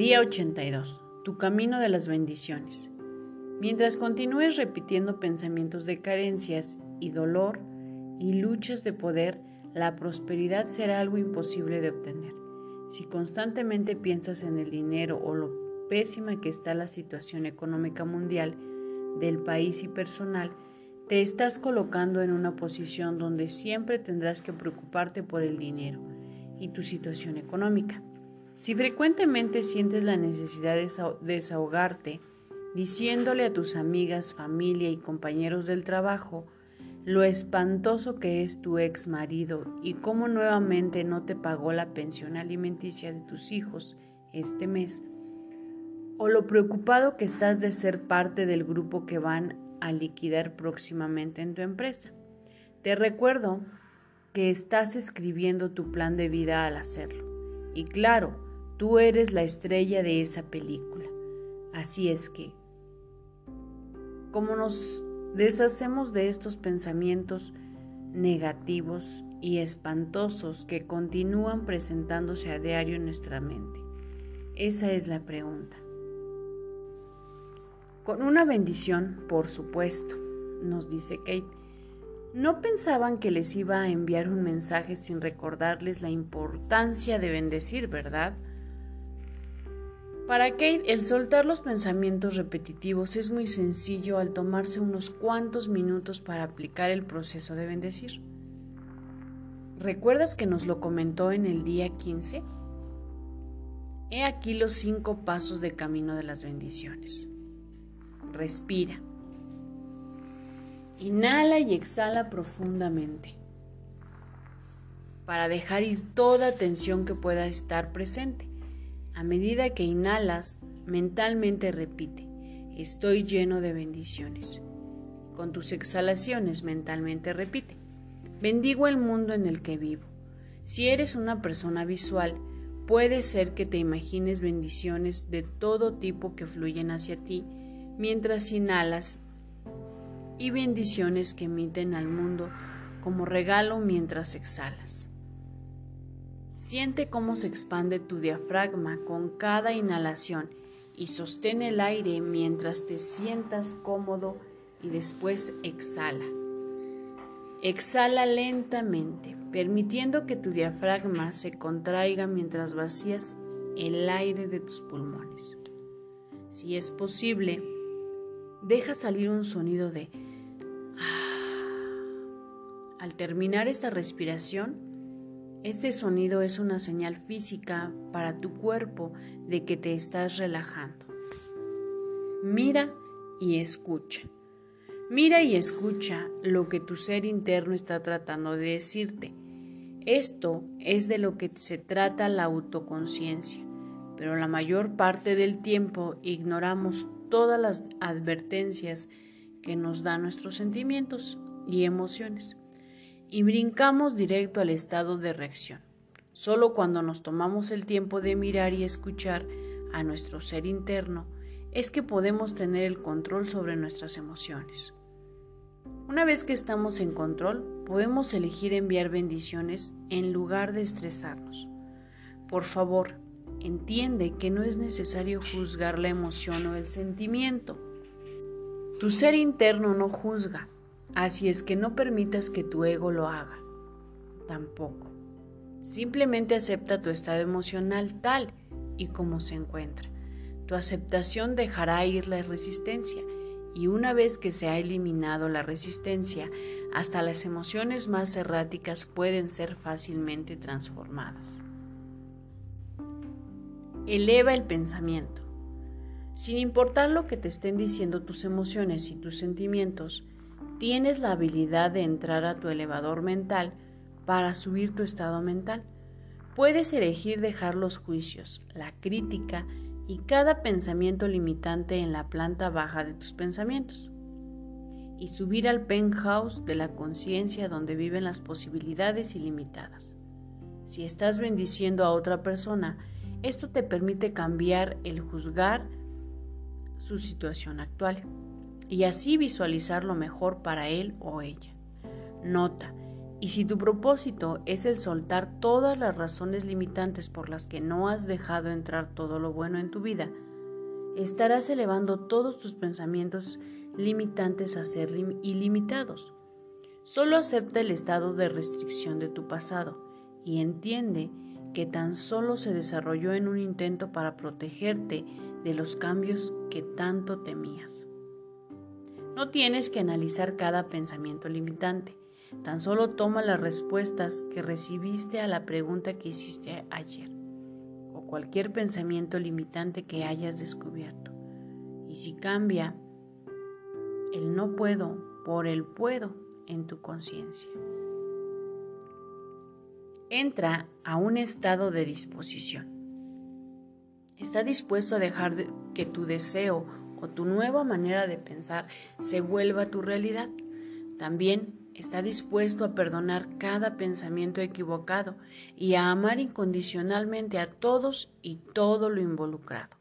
Día 82. Tu camino de las bendiciones. Mientras continúes repitiendo pensamientos de carencias y dolor y luchas de poder, la prosperidad será algo imposible de obtener. Si constantemente piensas en el dinero o lo pésima que está la situación económica mundial del país y personal, te estás colocando en una posición donde siempre tendrás que preocuparte por el dinero y tu situación económica. Si frecuentemente sientes la necesidad de desahogarte diciéndole a tus amigas, familia y compañeros del trabajo lo espantoso que es tu ex marido y cómo nuevamente no te pagó la pensión alimenticia de tus hijos este mes, o lo preocupado que estás de ser parte del grupo que van a liquidar próximamente en tu empresa. Te recuerdo que estás escribiendo tu plan de vida al hacerlo. Y claro, tú eres la estrella de esa película. Así es que, como nos deshacemos de estos pensamientos negativos y espantosos que continúan presentándose a diario en nuestra mente? Esa es la pregunta. Con una bendición, por supuesto, nos dice Kate. No pensaban que les iba a enviar un mensaje sin recordarles la importancia de bendecir, ¿verdad? Para Kate, el soltar los pensamientos repetitivos es muy sencillo al tomarse unos cuantos minutos para aplicar el proceso de bendecir. ¿Recuerdas que nos lo comentó en el día 15? He aquí los cinco pasos de camino de las bendiciones. Respira. Inhala y exhala profundamente para dejar ir toda tensión que pueda estar presente. A medida que inhalas, mentalmente repite, estoy lleno de bendiciones. Con tus exhalaciones mentalmente repite, bendigo el mundo en el que vivo. Si eres una persona visual, puede ser que te imagines bendiciones de todo tipo que fluyen hacia ti mientras inhalas y bendiciones que emiten al mundo como regalo mientras exhalas. Siente cómo se expande tu diafragma con cada inhalación y sostén el aire mientras te sientas cómodo y después exhala. Exhala lentamente, permitiendo que tu diafragma se contraiga mientras vacías el aire de tus pulmones. Si es posible, deja salir un sonido de... Al terminar esta respiración, este sonido es una señal física para tu cuerpo de que te estás relajando. Mira y escucha. Mira y escucha lo que tu ser interno está tratando de decirte. Esto es de lo que se trata la autoconciencia, pero la mayor parte del tiempo ignoramos todas las advertencias que nos dan nuestros sentimientos y emociones y brincamos directo al estado de reacción. Solo cuando nos tomamos el tiempo de mirar y escuchar a nuestro ser interno es que podemos tener el control sobre nuestras emociones. Una vez que estamos en control, podemos elegir enviar bendiciones en lugar de estresarnos. Por favor, entiende que no es necesario juzgar la emoción o el sentimiento. Tu ser interno no juzga, así es que no permitas que tu ego lo haga. Tampoco. Simplemente acepta tu estado emocional tal y como se encuentra. Tu aceptación dejará ir la resistencia y una vez que se ha eliminado la resistencia, hasta las emociones más erráticas pueden ser fácilmente transformadas. Eleva el pensamiento. Sin importar lo que te estén diciendo tus emociones y tus sentimientos, tienes la habilidad de entrar a tu elevador mental para subir tu estado mental. Puedes elegir dejar los juicios, la crítica y cada pensamiento limitante en la planta baja de tus pensamientos y subir al penthouse de la conciencia donde viven las posibilidades ilimitadas. Si estás bendiciendo a otra persona, esto te permite cambiar el juzgar su situación actual y así visualizar lo mejor para él o ella. Nota, Y si tu propósito es el soltar todas las razones limitantes por las que no has dejado entrar todo lo bueno en tu vida, estarás elevando todos tus pensamientos limitantes a ser ilimitados. Solo acepta el estado de restricción de tu pasado y entiende que tan solo se desarrolló en un intento para protegerte de los cambios que tanto temías. No tienes que analizar cada pensamiento limitante Tan solo toma las respuestas que recibiste a la pregunta que hiciste ayer o cualquier pensamiento limitante que hayas descubierto. Y si cambia el no puedo por el puedo en tu conciencia. Entra a un estado de disposición. Está dispuesto a dejar que tu deseo o tu nueva manera de pensar se vuelva tu realidad. También está dispuesto a perdonar cada pensamiento equivocado y a amar incondicionalmente a todos y todo lo involucrado.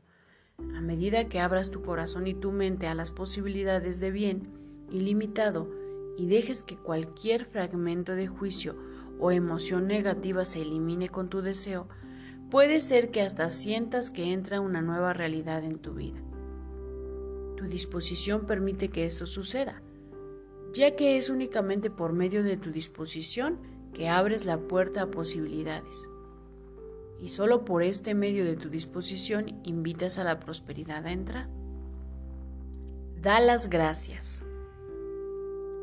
A medida que abras tu corazón y tu mente a las posibilidades de bien ilimitado y dejes que cualquier fragmento de juicio o emoción negativa se elimine con tu deseo, puede ser que hasta sientas que entra una nueva realidad en tu vida. Tu disposición permite que esto suceda ya que es únicamente por medio de tu disposición que abres la puerta a posibilidades. Y solo por este medio de tu disposición invitas a la prosperidad a entrar. Da las gracias.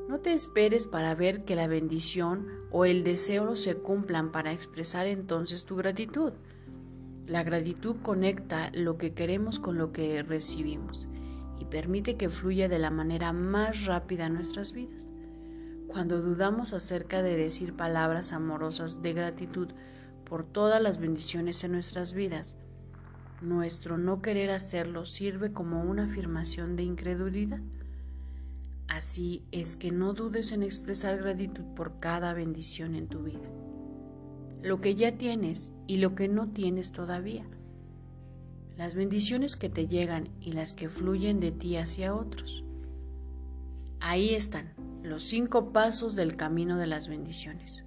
No te esperes para ver que la bendición o el deseo se cumplan para expresar entonces tu gratitud. La gratitud conecta lo que queremos con lo que recibimos y permite que fluya de la manera más rápida en nuestras vidas. Cuando dudamos acerca de decir palabras amorosas de gratitud por todas las bendiciones en nuestras vidas, nuestro no querer hacerlo sirve como una afirmación de incredulidad. Así es que no dudes en expresar gratitud por cada bendición en tu vida, lo que ya tienes y lo que no tienes todavía las bendiciones que te llegan y las que fluyen de ti hacia otros. Ahí están los cinco pasos del camino de las bendiciones.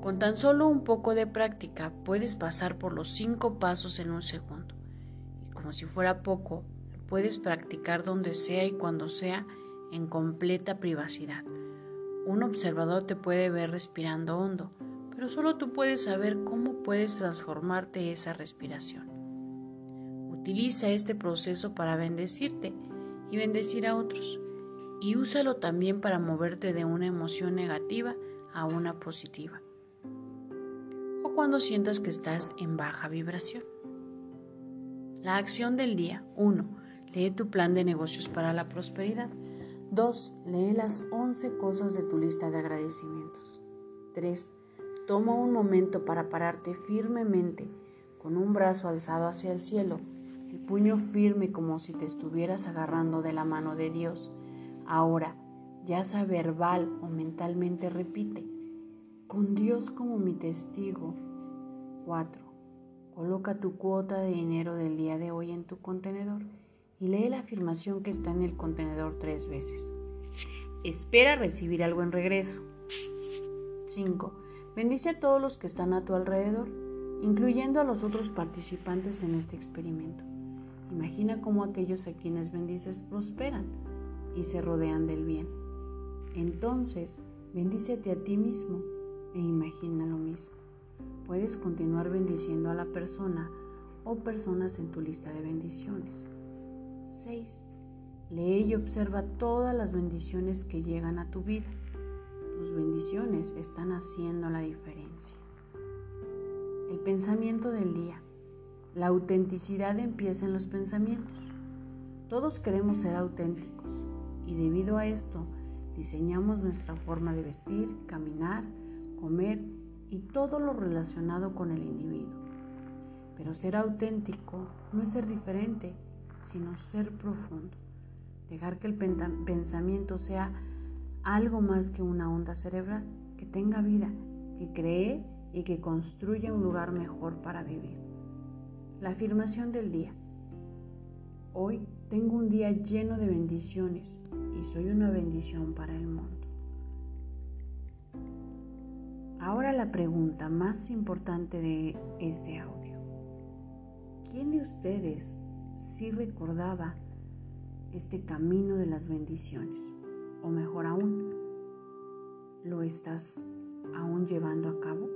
Con tan solo un poco de práctica puedes pasar por los cinco pasos en un segundo. Y como si fuera poco, puedes practicar donde sea y cuando sea en completa privacidad. Un observador te puede ver respirando hondo, pero solo tú puedes saber cómo puedes transformarte esa respiración. Utiliza este proceso para bendecirte y bendecir a otros. Y úsalo también para moverte de una emoción negativa a una positiva. O cuando sientas que estás en baja vibración. La acción del día. 1. Lee tu plan de negocios para la prosperidad. 2. Lee las 11 cosas de tu lista de agradecimientos. 3. Toma un momento para pararte firmemente con un brazo alzado hacia el cielo el puño firme como si te estuvieras agarrando de la mano de Dios. Ahora, ya sea verbal o mentalmente repite, con Dios como mi testigo. 4. Coloca tu cuota de dinero del día de hoy en tu contenedor y lee la afirmación que está en el contenedor tres veces. Espera recibir algo en regreso. 5. Bendice a todos los que están a tu alrededor, incluyendo a los otros participantes en este experimento. Imagina cómo aquellos a quienes bendices prosperan y se rodean del bien. Entonces, bendícete a ti mismo e imagina lo mismo. Puedes continuar bendiciendo a la persona o personas en tu lista de bendiciones. 6. Lee y observa todas las bendiciones que llegan a tu vida. Tus bendiciones están haciendo la diferencia. El pensamiento del día. La autenticidad empieza en los pensamientos. Todos queremos ser auténticos y debido a esto diseñamos nuestra forma de vestir, caminar, comer y todo lo relacionado con el individuo. Pero ser auténtico no es ser diferente, sino ser profundo. Dejar que el pensamiento sea algo más que una onda cerebral, que tenga vida, que cree y que construya un lugar mejor para vivir. La afirmación del día. Hoy tengo un día lleno de bendiciones y soy una bendición para el mundo. Ahora la pregunta más importante de este audio. ¿Quién de ustedes sí recordaba este camino de las bendiciones? O mejor aún, ¿lo estás aún llevando a cabo?